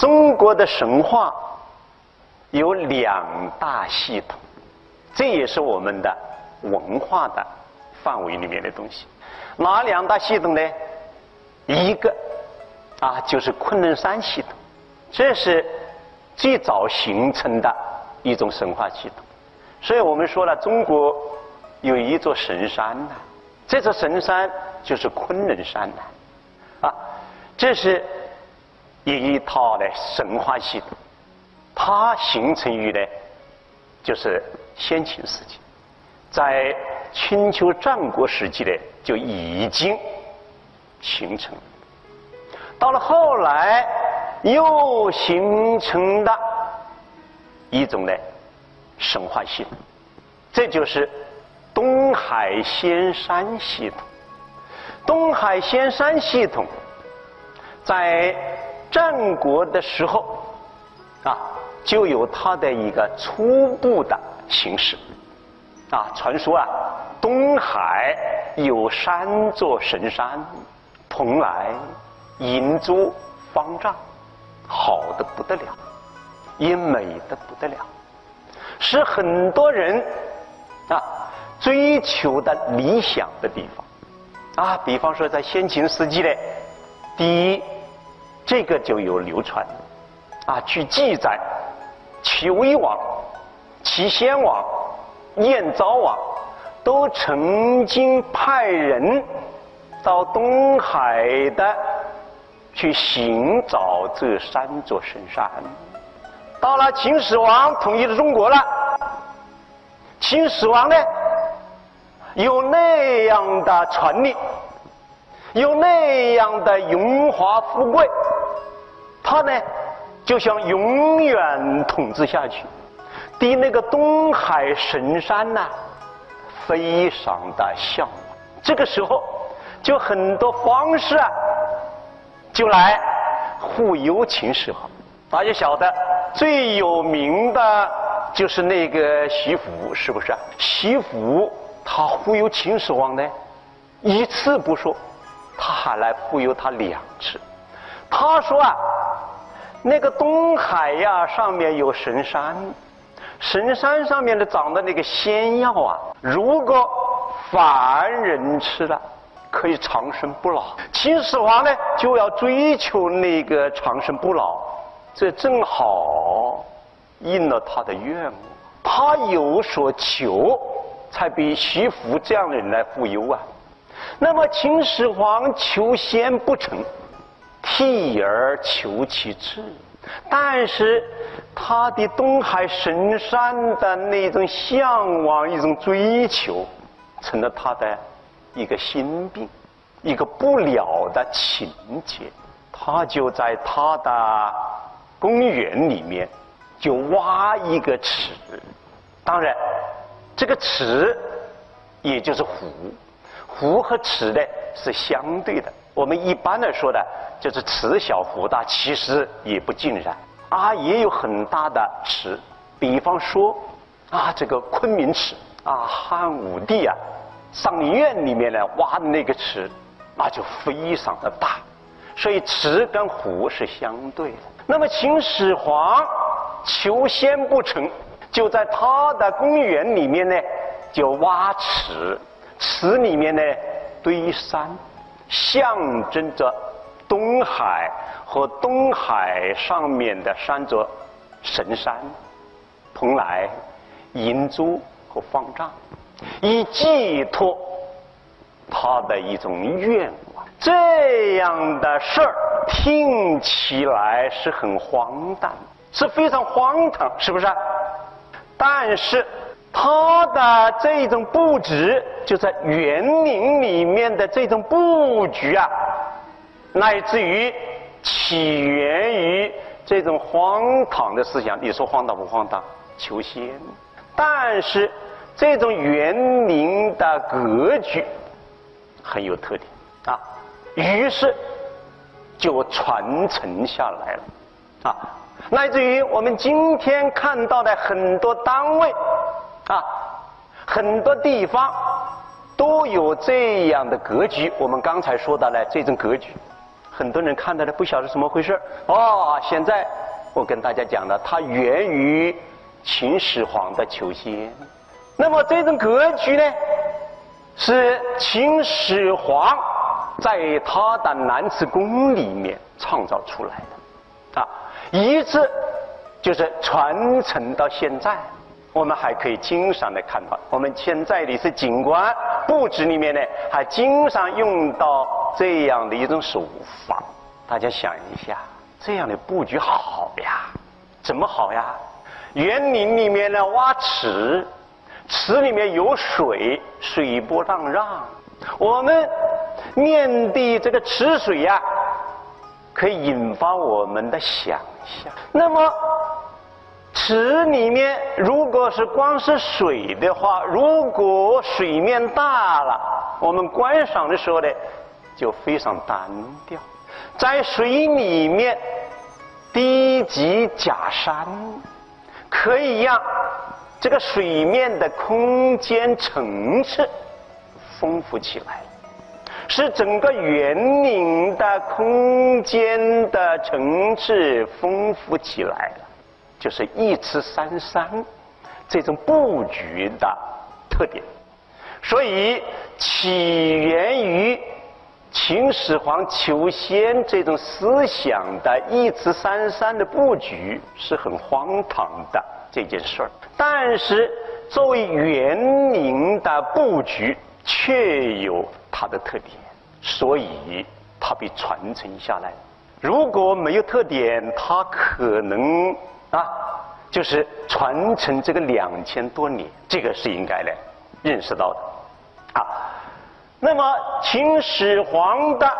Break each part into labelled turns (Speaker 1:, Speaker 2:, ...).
Speaker 1: 中国的神话有两大系统，这也是我们的文化的范围里面的东西。哪两大系统呢？一个啊，就是昆仑山系统，这是最早形成的一种神话系统。所以我们说了，中国有一座神山呐，这座神山就是昆仑山呐，啊，这是一套的神话系统，它形成于呢，就是先秦时期，在春秋战国时期呢就已经形成了，到了后来又形成的一种呢。神话系统，这就是东海仙山系统。东海仙山系统在战国的时候啊，就有它的一个初步的形式。啊，传说啊，东海有三座神山：蓬莱、银珠、方丈，好的不得了，也美的不得了。是很多人啊追求的理想的地方啊，比方说在先秦时期呢，第一，这个就有流传。啊，据记载，齐威王、齐宣王、燕昭王都曾经派人到东海的去寻找这三座神山。到了秦始皇统一了中国了，秦始皇呢有那样的权力，有那样的荣华富贵，他呢就想永远统治下去，对那个东海神山呐非常的向往。这个时候就很多方式啊，就来忽悠秦始皇。大家晓得。最有名的就是那个徐福，是不是啊？徐福他忽悠秦始皇呢，一次不说，他还来忽悠他两次。他说啊，那个东海呀，上面有神山，神山上面的长的那个仙药啊，如果凡人吃了，可以长生不老。秦始皇呢，就要追求那个长生不老。这正好应了他的愿望，他有所求，才被徐福这样的人来忽悠啊。那么秦始皇求仙不成，替而求其次，但是他的东海神山的那种向往、一种追求，成了他的一个心病，一个不了的情结。他就在他的。公园里面就挖一个池，当然，这个池也就是湖，湖和池呢是相对的。我们一般来说的，就是池小湖大，其实也不尽然啊，也有很大的池。比方说啊，这个昆明池啊，汉武帝啊上苑里面呢挖的那个池，那就非常的大，所以池跟湖是相对的。那么秦始皇求仙不成，就在他的公园里面呢，就挖池，池里面呢堆山，象征着东海和东海上面的三座神山：蓬莱、银珠和方丈，以寄托他的一种愿望。这样的事儿。听起来是很荒诞，是非常荒唐，是不是？但是它的这种布置，就在园林里面的这种布局啊，乃至于起源于这种荒唐的思想。你说荒唐不荒唐？求仙，但是这种园林的格局很有特点啊，于是。就传承下来了，啊，乃至于我们今天看到的很多单位，啊，很多地方都有这样的格局。我们刚才说到的这种格局，很多人看到的不晓得怎么回事哦，现在我跟大家讲了，它源于秦始皇的求仙。那么这种格局呢，是秦始皇在他的南池宫里面创造出来的，啊，一直就是传承到现在。我们还可以经常的看到，我们现在的是景观布置里面呢，还经常用到这样的一种手法。大家想一下，这样的布局好呀？怎么好呀？园林里面呢挖池，池里面有水，水波荡漾。我们面对这个池水呀，可以引发我们的想象。那么。池里面如果是光是水的话，如果水面大了，我们观赏的时候呢，就非常单调。在水里面，低级假山可以让这个水面的空间层次丰富起来，使整个园林的空间的层次丰富起来了。就是一池三山这种布局的特点，所以起源于秦始皇求仙这种思想的一池三山的布局是很荒唐的这件事儿，但是作为园林的布局却有它的特点，所以它被传承下来。如果没有特点，它可能。啊，就是传承这个两千多年，这个是应该的认识到的。啊，那么秦始皇的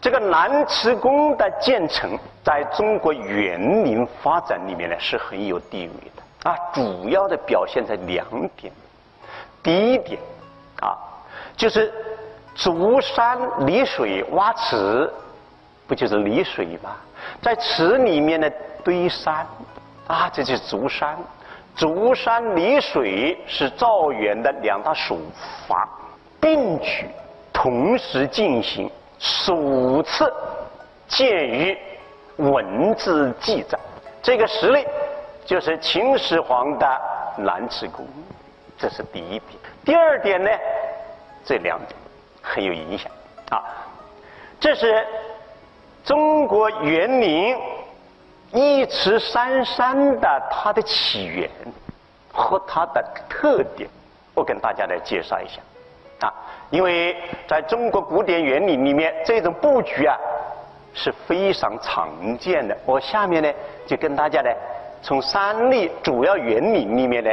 Speaker 1: 这个南池宫的建成，在中国园林发展里面呢是很有地位的。啊，主要的表现在两点。第一点，啊，就是竹山离水挖池，不就是离水吗？在池里面呢。堆山，啊，这就是竹山。竹山离水是造园的两大手法，并举同时进行，首次见于文字记载。这个实例就是秦始皇的南池宫，这是第一点。第二点呢，这两点很有影响啊。这是中国园林。一池三山的它的起源和它的特点，我跟大家来介绍一下啊，因为在中国古典园林里面，这种布局啊是非常常见的。我下面呢就跟大家呢从三类主要园林里面呢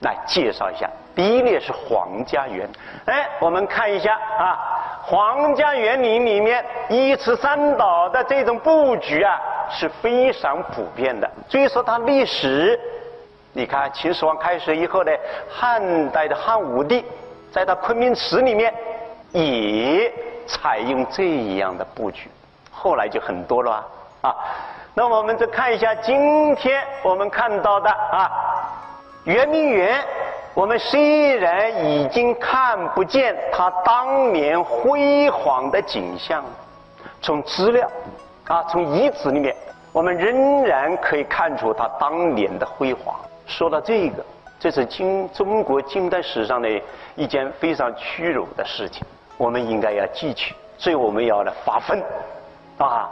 Speaker 1: 来介绍一下。第一类是皇家园，哎，我们看一下啊，皇家园林里面一池三岛的这种布局啊。是非常普遍的。所以说，它历史，你看秦始皇开始以后呢，汉代的汉武帝在他昆明池里面也采用这样的布局，后来就很多了啊。那我们再看一下今天我们看到的啊，圆明园，我们虽然已经看不见它当年辉煌的景象，从资料。啊，从遗址里面，我们仍然可以看出他当年的辉煌。说到这个，这是今中国近代史上的一件非常屈辱的事情，我们应该要记取，所以我们要来发奋，啊，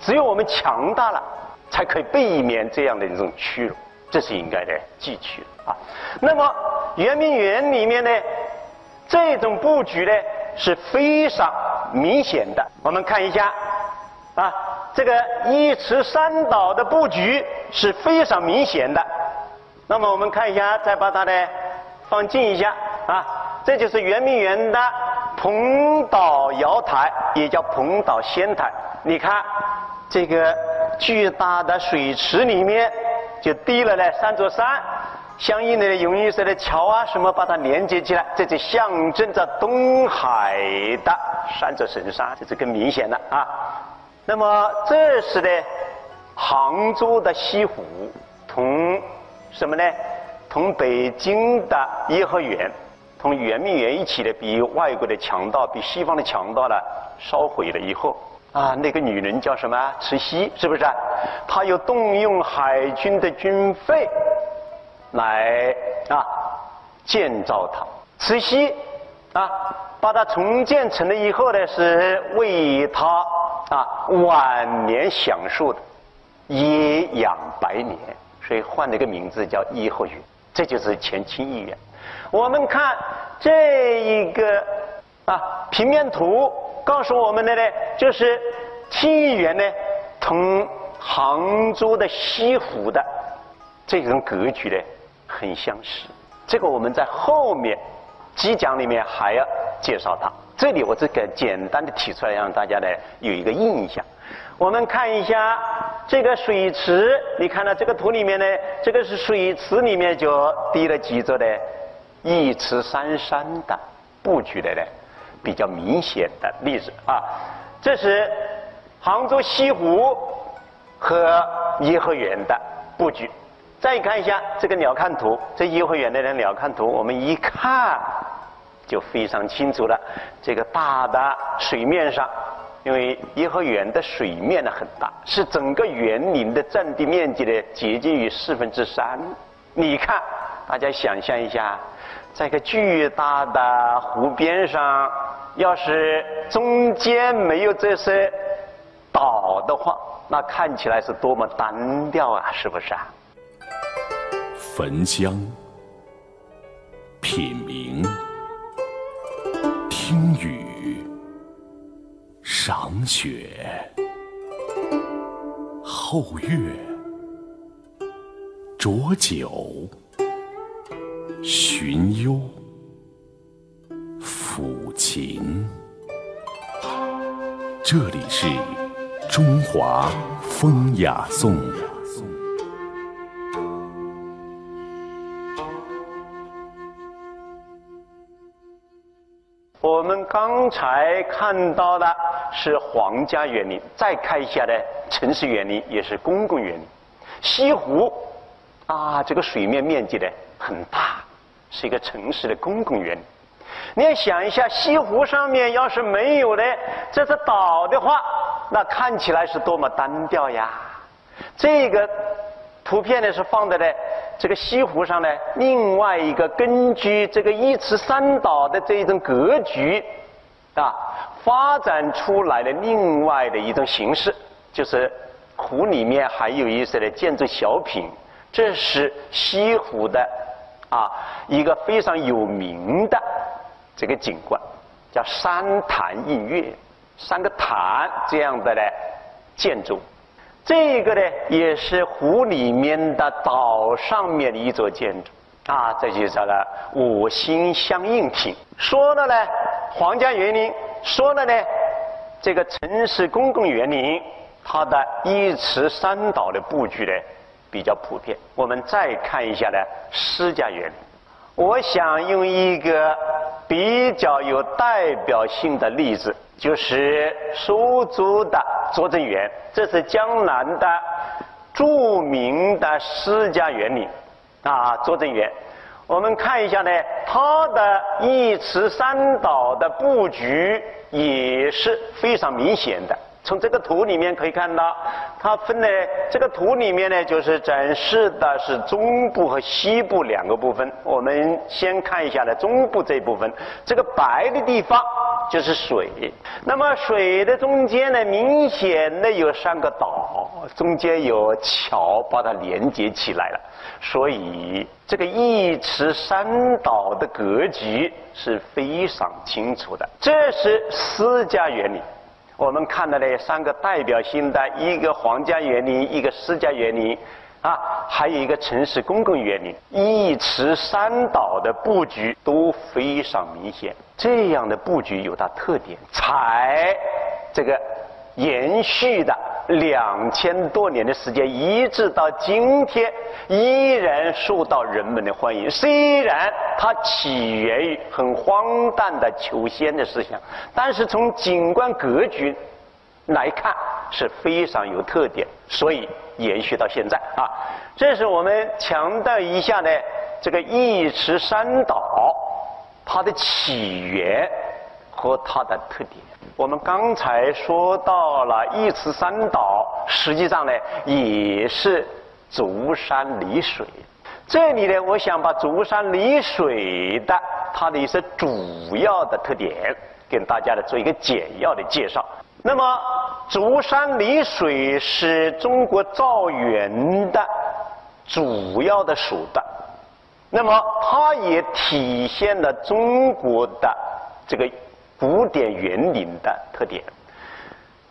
Speaker 1: 只有我们强大了，才可以避免这样的一种屈辱，这是应该的记取啊。那么圆明园里面呢，这种布局呢是非常明显的，我们看一下，啊。这个一池三岛的布局是非常明显的。那么我们看一下，再把它呢放近一下啊，这就是圆明园的蓬岛瑶台，也叫蓬岛仙台。你看这个巨大的水池里面就低了呢三座山，相应的呢用一色的桥啊什么把它连接起来，这就象征着东海的三座神山，这是更明显的啊。那么这是呢，杭州的西湖同什么呢？同北京的颐和园，同圆明园一起的，比外国的强盗，比西方的强盗呢烧毁了以后，啊，那个女人叫什么？慈禧，是不是？她又动用海军的军费来啊建造它。慈禧啊，把它重建成了以后呢，是为他啊晚年享受的颐养百年，所以换了一个名字叫颐和园。这就是乾清医院。我们看这一个啊平面图。告诉我们的呢，就是清漪园呢，同杭州的西湖的这种格局呢，很相似。这个我们在后面几讲里面还要介绍它。这里我这个简单的提出来，让大家呢有一个印象。我们看一下这个水池，你看到这个图里面呢，这个是水池里面就滴了几座的一池三山的布局的呢。比较明显的例子啊，这是杭州西湖和颐和园的布局。再看一下这个鸟瞰图，这颐和园的鸟瞰图，我们一看就非常清楚了。这个大的水面上，因为颐和园的水面呢很大，是整个园林的占地面积的接近于四分之三。你看，大家想象一下，在一个巨大的湖边上。要是中间没有这些岛的话，那看起来是多么单调啊！是不是啊？
Speaker 2: 焚香、品茗、听雨、赏雪、后月、酌酒、寻幽。抚琴，这里是中华风雅颂。
Speaker 1: 我们刚才看到的是皇家园林，再看一下呢，城市园林也是公共园林。西湖啊，这个水面面积呢很大，是一个城市的公共园林。你要想一下，西湖上面要是没有的这只岛的话，那看起来是多么单调呀！这个图片呢是放在呢这个西湖上呢，另外一个根据这个一池三岛的这一种格局啊，发展出来的另外的一种形式，就是湖里面还有一些的建筑小品，这是西湖的啊一个非常有名的。这个景观叫三潭映月，三个潭这样的呢建筑，这个呢也是湖里面的岛上面的一座建筑啊，这就叫了五星相应亭。说了呢，皇家园林，说了呢，这个城市公共园林，它的一池三岛的布局呢比较普遍。我们再看一下呢，私家园林，我想用一个。比较有代表性的例子就是苏州的拙政园，这是江南的著名的私家园林啊，拙政园。我们看一下呢，它的一池三岛的布局也是非常明显的。从这个图里面可以看到，它分的这个图里面呢，就是展示的是中部和西部两个部分。我们先看一下呢，中部这部分，这个白的地方就是水。那么水的中间呢，明显的有三个岛，中间有桥把它连接起来了。所以这个一池三岛的格局是非常清楚的。这是私家园林。我们看到的三个代表性的一个皇家园林，一个私家园林，啊，还有一个城市公共园林，一池三岛的布局都非常明显。这样的布局有它特点，采这个延续的。两千多年的时间，一直到今天，依然受到人们的欢迎。虽然它起源于很荒诞的求仙的思想，但是从景观格局来看是非常有特点，所以延续到现在啊。这是我们强调一下呢，这个一池三岛它的起源和它的特点。我们刚才说到了一池三岛，实际上呢也是竹山离水。这里呢，我想把竹山离水的它的一些主要的特点，跟大家来做一个简要的介绍。那么，竹山离水是中国造园的主要的手段，那么它也体现了中国的这个。古典园林的特点，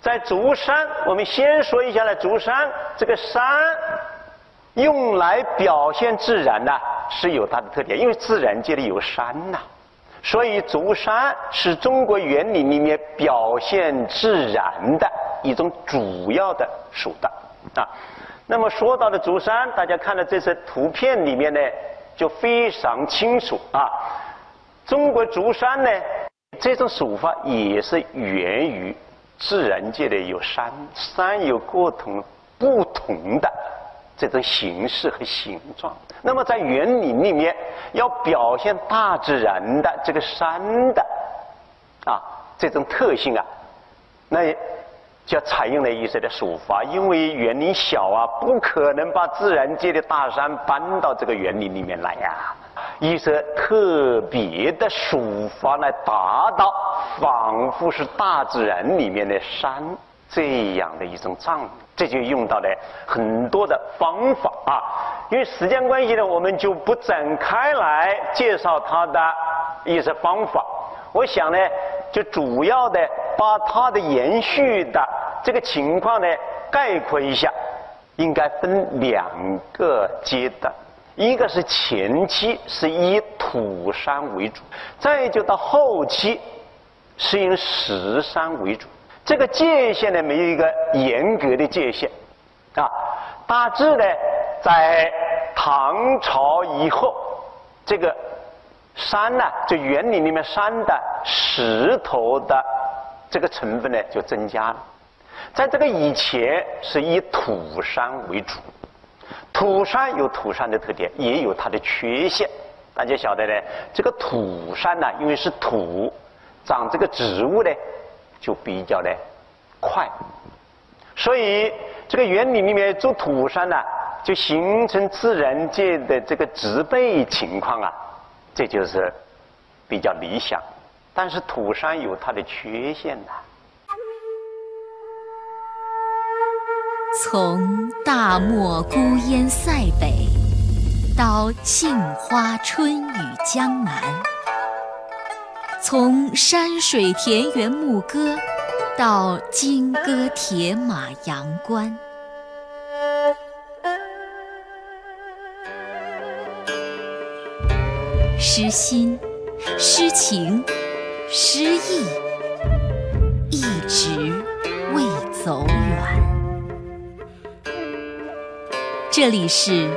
Speaker 1: 在竹山，我们先说一下呢。竹山这个山用来表现自然呢，是有它的特点，因为自然界里有山呐，所以竹山是中国园林里面表现自然的一种主要的手段啊。那么说到的竹山，大家看到这些图片里面呢，就非常清楚啊。中国竹山呢。这种手法也是源于自然界的有山，山有各同不同的这种形式和形状。那么在园林里面要表现大自然的这个山的啊这种特性啊，那就采用了一些的手法。因为园林小啊，不可能把自然界的大山搬到这个园林里面来呀。一些特别的手法来达到，仿佛是大自然里面的山这样的一种状态，这就用到了很多的方法啊。因为时间关系呢，我们就不展开来介绍它的一些方法。我想呢，就主要的把它的延续的这个情况呢概括一下，应该分两个阶段。一个是前期是以土山为主，再就到后期是以石山为主。这个界限呢没有一个严格的界限啊。大致呢，在唐朝以后，这个山呢，就园林里面山的石头的这个成分呢就增加了。在这个以前是以土山为主。土山有土山的特点，也有它的缺陷。大家晓得呢，这个土山呢，因为是土，长这个植物呢，就比较的快。所以这个园林里面做土山呢，就形成自然界的这个植被情况啊，这就是比较理想。但是土山有它的缺陷呐。
Speaker 3: 从大漠孤烟塞北，到杏花春雨江南；从山水田园牧歌，到金戈铁马阳关。诗心、诗情、诗意，一直未走这里是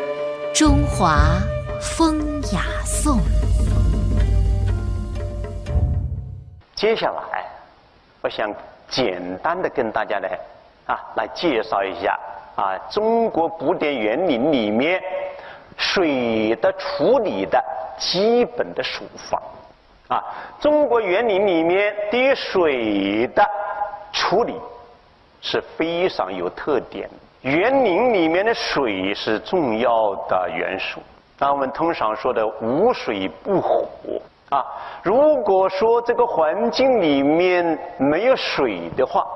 Speaker 3: 中华风雅颂。
Speaker 1: 接下来，我想简单的跟大家来啊来介绍一下啊中国古典园林里面水的处理的基本的手法啊。中国园林里面对水的处理是非常有特点的。园林里面的水是重要的元素，那我们通常说的“无水不火”啊。如果说这个环境里面没有水的话，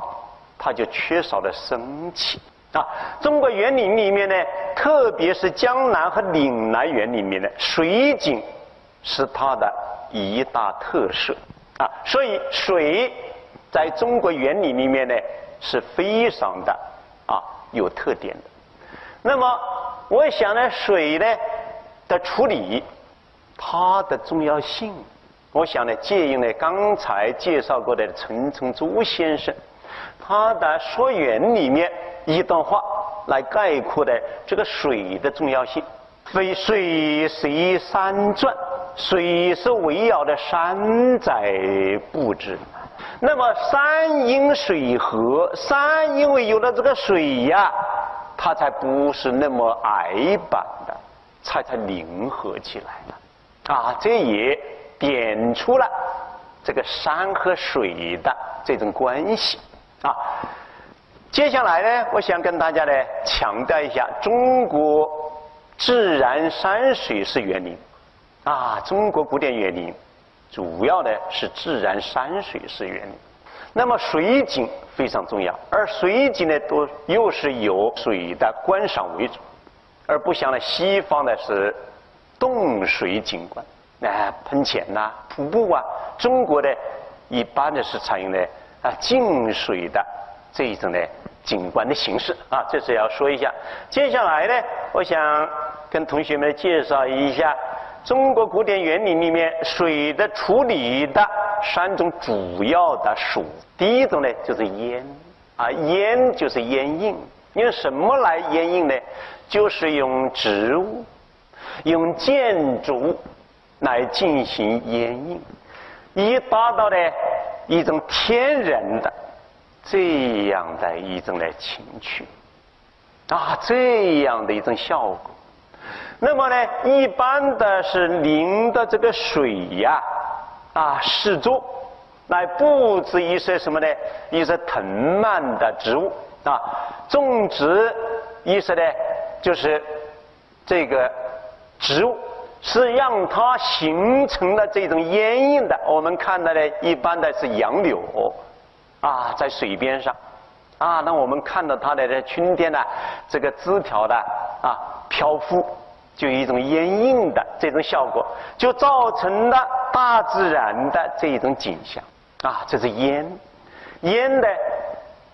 Speaker 1: 它就缺少了生气啊。中国园林里面呢，特别是江南和岭南园里面的水景，是它的一大特色啊。所以水在中国园林里面呢，是非常的。有特点的，那么我想呢，水呢的处理，它的重要性，我想呢，借用呢刚才介绍过的陈承祖先生他的说园里面一段话来概括的这个水的重要性。非水随山转，水是围绕着山在布置。那么山因水合，山因为有了这个水呀，它才不是那么矮板的，才才凝合起来了。啊，这也点出了这个山和水的这种关系啊。接下来呢，我想跟大家呢强调一下，中国自然山水是园林啊，中国古典园林主要的是自然山水是园林。那么水景非常重要，而水景呢，都又是有水的观赏为主，而不像呢西方的是动水景观，啊喷泉呐、瀑布啊。中国的一般的是采用的啊静水的这一种的景观的形式啊，这是要说一下。接下来呢，我想跟同学们介绍一下中国古典园林里面水的处理的。三种主要的属，第一种呢就是烟，啊烟就是烟印，用什么来烟印呢？就是用植物、用建筑来进行烟印，以达到呢一种天然的这样的一种的情趣，啊这样的一种效果。那么呢，一般的是淋的这个水呀。啊，四周来布置一些什么呢？一些藤蔓的植物啊，种植意思呢，就是这个植物是让它形成了这种烟印的。我们看到的一般的是杨柳啊，在水边上啊，那我们看到它的这春天呢，这个枝条的啊漂浮。就有一种烟印的这种效果，就造成了大自然的这一种景象啊，这是烟。烟的，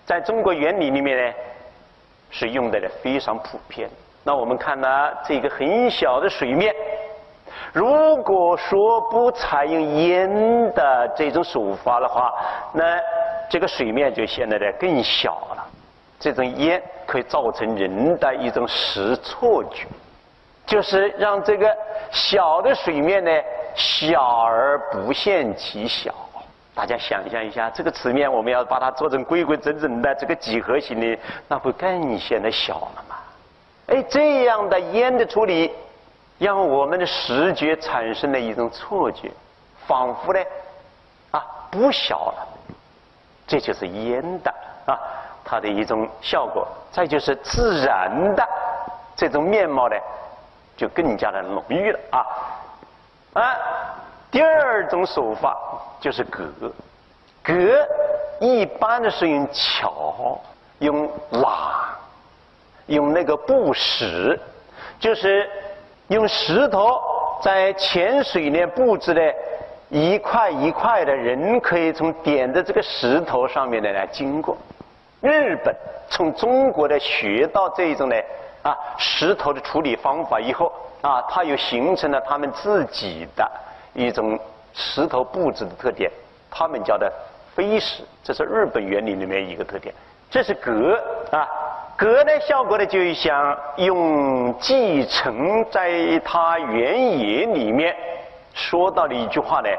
Speaker 1: 在中国原理里面呢，是用的呢非常普遍。那我们看呢，这个很小的水面，如果说不采用烟的这种手法的话，那这个水面就显得的更小了。这种烟可以造成人的一种视错觉。就是让这个小的水面呢，小而不见其小。大家想象一下，这个池面我们要把它做成规规整整的这个几何形的，那不更显得小了吗？哎，这样的烟的处理，让我们的视觉产生了一种错觉，仿佛呢，啊，不小了。这就是烟的啊，它的一种效果。再就是自然的这种面貌呢。就更加的浓郁了啊！啊，第二种手法就是格，格一般的是用桥、用瓦、用那个布石，就是用石头在浅水里布置的一块一块的，人可以从点的这个石头上面的来经过。日本从中国的学到这一种呢。啊，石头的处理方法以后啊，它又形成了他们自己的一种石头布置的特点，他们叫的飞石，这是日本园林里面一个特点。这是格啊，格的效果呢，就像用继承在它原野里面说到的一句话呢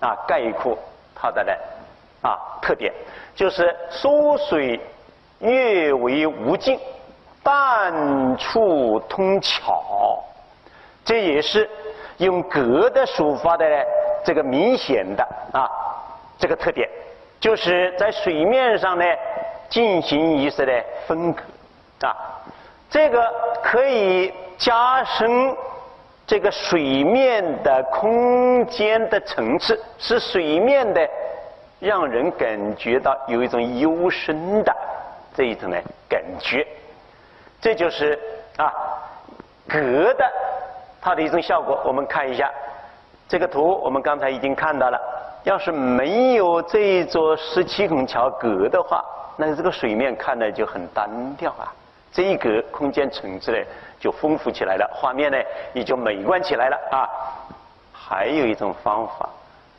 Speaker 1: 啊，概括它的呢啊特点，就是疏水越为无尽。淡处通桥，这也是用格的书法的这个明显的啊这个特点，就是在水面上呢进行一些的分隔啊，这个可以加深这个水面的空间的层次，使水面的让人感觉到有一种幽深的这一种呢感觉。这就是啊，格的它的一种效果。我们看一下这个图，我们刚才已经看到了。要是没有这一座十七孔桥格的话，那这个水面看的就很单调啊。这一格空间层次呢就丰富起来了，画面呢也就美观起来了啊。还有一种方法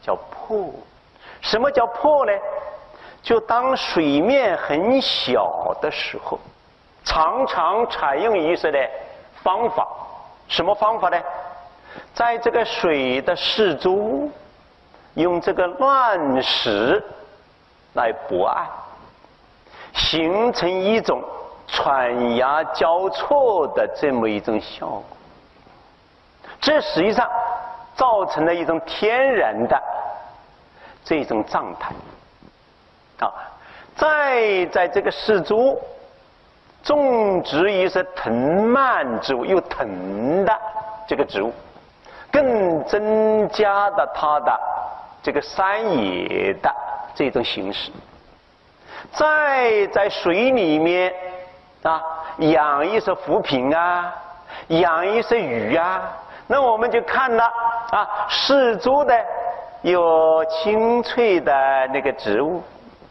Speaker 1: 叫破。什么叫破呢？就当水面很小的时候。常常采用一些的方法，什么方法呢？在这个水的四周，用这个乱石来博岸，形成一种喘牙交错的这么一种效果。这实际上造成了一种天然的这种状态。啊，再在这个氏族种植一些藤蔓植物，有藤的这个植物，更增加了它的这个山野的这种形式。再在水里面啊，养一些浮萍啊，养一些鱼啊，那我们就看了啊，四周的有清脆的那个植物。